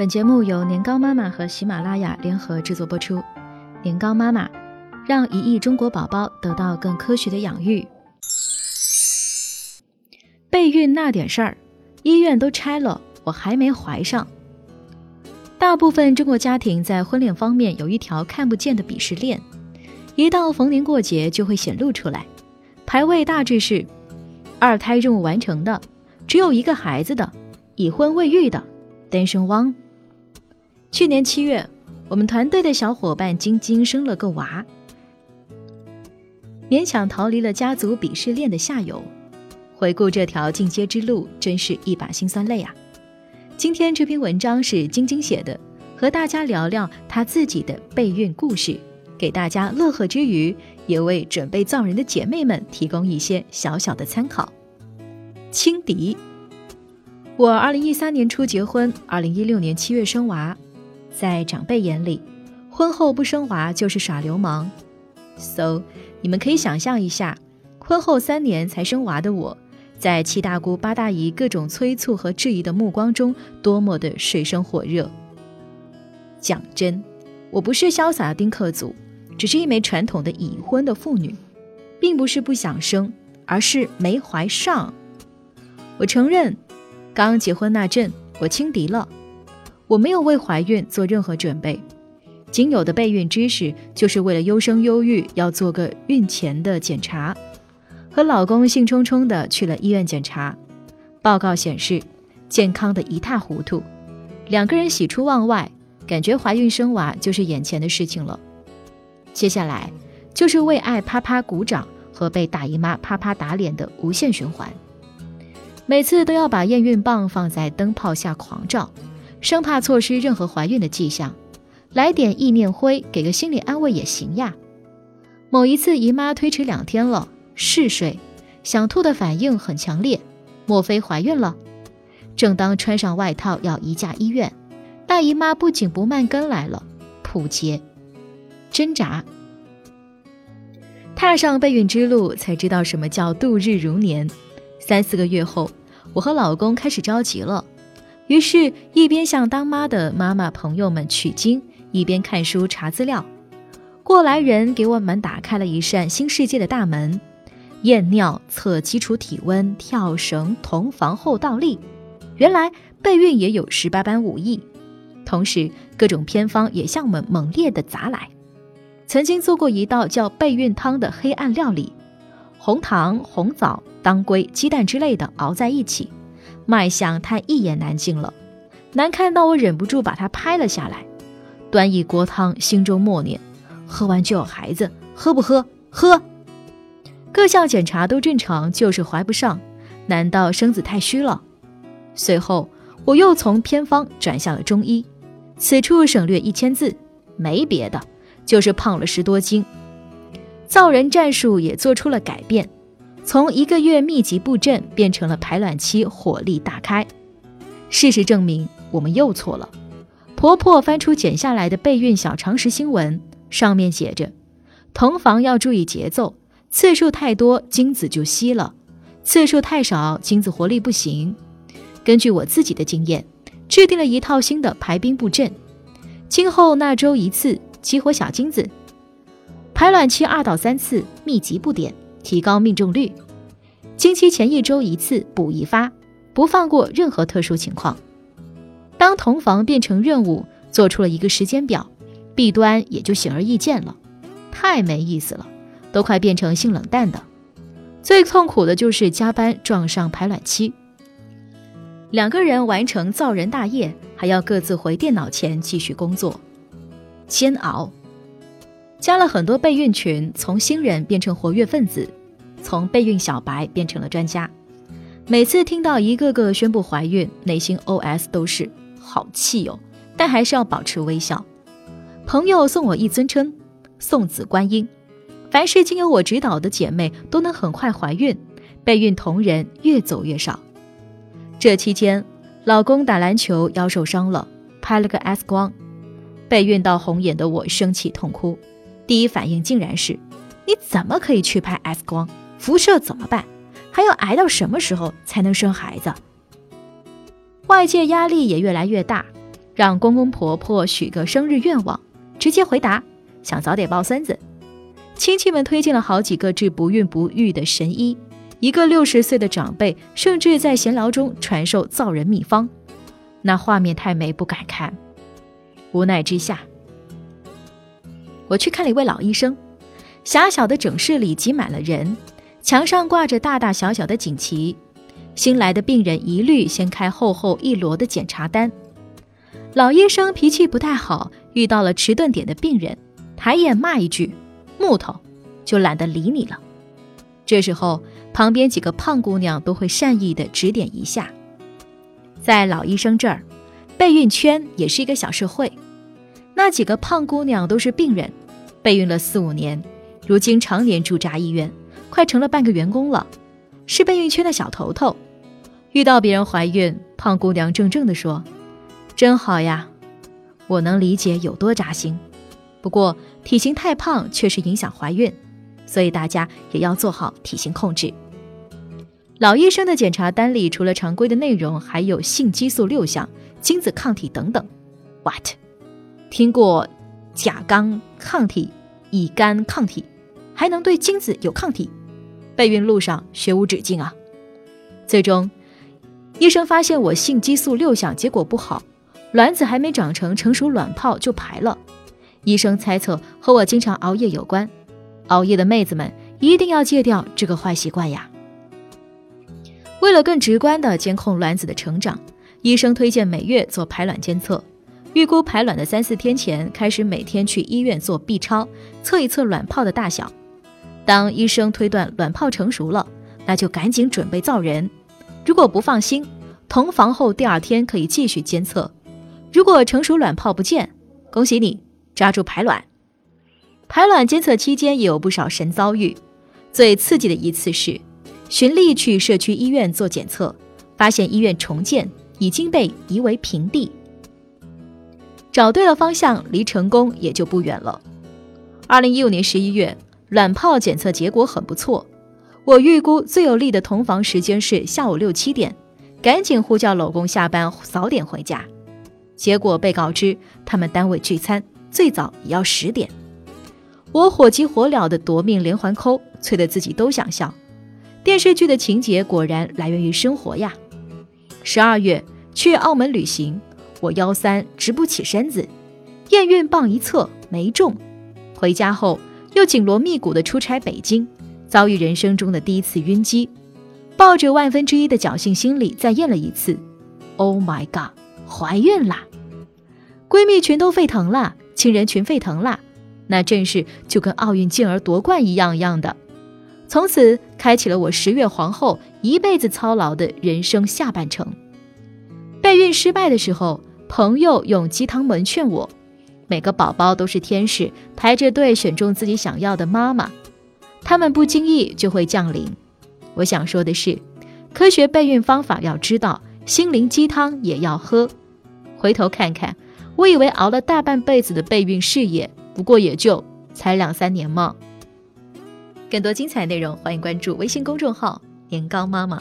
本节目由年糕妈妈和喜马拉雅联合制作播出。年糕妈妈，让一亿中国宝宝得到更科学的养育。备孕那点事儿，医院都拆了，我还没怀上。大部分中国家庭在婚恋方面有一条看不见的鄙视链，一到逢年过节就会显露出来。排位大致是：二胎任务完成的，只有一个孩子的，已婚未育的，单身汪。去年七月，我们团队的小伙伴晶晶生了个娃，勉强逃离了家族鄙视链的下游。回顾这条进阶之路，真是一把辛酸泪啊！今天这篇文章是晶晶写的，和大家聊聊她自己的备孕故事，给大家乐呵之余，也为准备造人的姐妹们提供一些小小的参考。轻敌，我二零一三年初结婚，二零一六年七月生娃。在长辈眼里，婚后不生娃就是耍流氓。So，你们可以想象一下，婚后三年才生娃的我，在七大姑八大姨各种催促和质疑的目光中，多么的水深火热。讲真，我不是潇洒的丁克族，只是一枚传统的已婚的妇女，并不是不想生，而是没怀上。我承认，刚结婚那阵，我轻敌了。我没有为怀孕做任何准备，仅有的备孕知识就是为了优生优育要做个孕前的检查，和老公兴冲冲的去了医院检查，报告显示健康的一塌糊涂，两个人喜出望外，感觉怀孕生娃就是眼前的事情了。接下来就是为爱啪啪鼓掌和被大姨妈啪啪打脸的无限循环，每次都要把验孕棒放在灯泡下狂照。生怕错失任何怀孕的迹象，来点意念灰，给个心理安慰也行呀。某一次姨妈推迟两天了，嗜睡，想吐的反应很强烈，莫非怀孕了？正当穿上外套要移驾医院，大姨妈不紧不慢跟来了，扑街，挣扎，踏上备孕之路，才知道什么叫度日如年。三四个月后，我和老公开始着急了。于是，一边向当妈的妈妈朋友们取经，一边看书查资料。过来人给我们打开了一扇新世界的大门：验尿、测基础体温、跳绳、同房后倒立。原来备孕也有十八般武艺，同时各种偏方也向我们猛烈的砸来。曾经做过一道叫备孕汤的黑暗料理，红糖、红枣、当归、鸡蛋之类的熬在一起。卖相太一言难尽了，难看到我忍不住把它拍了下来。端一锅汤，心中默念：喝完就有孩子，喝不喝？喝。各项检查都正常，就是怀不上。难道身子太虚了？随后我又从偏方转向了中医，此处省略一千字，没别的，就是胖了十多斤。造人战术也做出了改变。从一个月密集布阵变成了排卵期火力大开，事实证明我们又错了。婆婆翻出剪下来的备孕小常识新闻，上面写着：同房要注意节奏，次数太多精子就稀了，次数太少精子活力不行。根据我自己的经验，制定了一套新的排兵布阵，今后那周一次激活小精子，排卵期二到三次密集布点。提高命中率，经期前一周一次补一发，不放过任何特殊情况。当同房变成任务，做出了一个时间表，弊端也就显而易见了。太没意思了，都快变成性冷淡的。最痛苦的就是加班撞上排卵期，两个人完成造人大业，还要各自回电脑前继续工作，煎熬。加了很多备孕群，从新人变成活跃分子，从备孕小白变成了专家。每次听到一个个宣布怀孕，内心 OS 都是好气哟，但还是要保持微笑。朋友送我一尊称，送子观音。凡是经由我指导的姐妹都能很快怀孕，备孕同仁越走越少。这期间，老公打篮球腰受伤了，拍了个 X 光，备孕到红眼的我生气痛哭。第一反应竟然是，你怎么可以去拍 X 光？辐射怎么办？还要挨到什么时候才能生孩子？外界压力也越来越大，让公公婆婆许个生日愿望，直接回答想早点抱孙子。亲戚们推荐了好几个治不孕不育的神医，一个六十岁的长辈甚至在闲聊中传授造人秘方，那画面太美不敢看。无奈之下，我去看了一位老医生。狭小的诊室里挤满了人，墙上挂着大大小小的锦旗。新来的病人一律先开厚厚一摞的检查单。老医生脾气不太好，遇到了迟钝点的病人，抬眼骂一句“木头”，就懒得理你了。这时候，旁边几个胖姑娘都会善意的指点一下。在老医生这儿，备孕圈也是一个小社会。那几个胖姑娘都是病人，备孕了四五年。如今常年驻扎医院，快成了半个员工了，是备孕圈的小头头。遇到别人怀孕，胖姑娘怔怔地说：“真好呀。”我能理解有多扎心，不过体型太胖确实影响怀孕，所以大家也要做好体型控制。老医生的检查单里除了常规的内容，还有性激素六项、精子抗体等等。What？听过甲肝抗体、乙肝抗体？还能对精子有抗体，备孕路上学无止境啊！最终，医生发现我性激素六项结果不好，卵子还没长成成熟卵泡就排了。医生猜测和我经常熬夜有关，熬夜的妹子们一定要戒掉这个坏习惯呀！为了更直观的监控卵子的成长，医生推荐每月做排卵监测。预估排卵的三四天前开始每天去医院做 B 超，测一测卵泡的大小。当医生推断卵泡成熟了，那就赶紧准备造人。如果不放心，同房后第二天可以继续监测。如果成熟卵泡不见，恭喜你抓住排卵。排卵监测期间也有不少神遭遇，最刺激的一次是循例去社区医院做检测，发现医院重建已经被夷为平地。找对了方向，离成功也就不远了。二零一五年十一月。卵泡检测结果很不错，我预估最有利的同房时间是下午六七点，赶紧呼叫老公下班早点回家。结果被告知他们单位聚餐，最早也要十点。我火急火燎的夺命连环扣，催得自己都想笑。电视剧的情节果然来源于生活呀。十二月去澳门旅行，我幺三直不起身子，验孕棒一测没中，回家后。又紧锣密鼓地出差北京，遭遇人生中的第一次晕机，抱着万分之一的侥幸心理再验了一次，Oh my god，怀孕啦！闺蜜群都沸腾了，亲人群沸腾了，那阵势就跟奥运健儿夺冠一样一样的。从此开启了我十月皇后一辈子操劳的人生下半程。备孕失败的时候，朋友用鸡汤文劝我。每个宝宝都是天使，排着队选中自己想要的妈妈，他们不经意就会降临。我想说的是，科学备孕方法要知道，心灵鸡汤也要喝。回头看看，我以为熬了大半辈子的备孕事业，不过也就才两三年嘛。更多精彩内容，欢迎关注微信公众号“年糕妈妈”。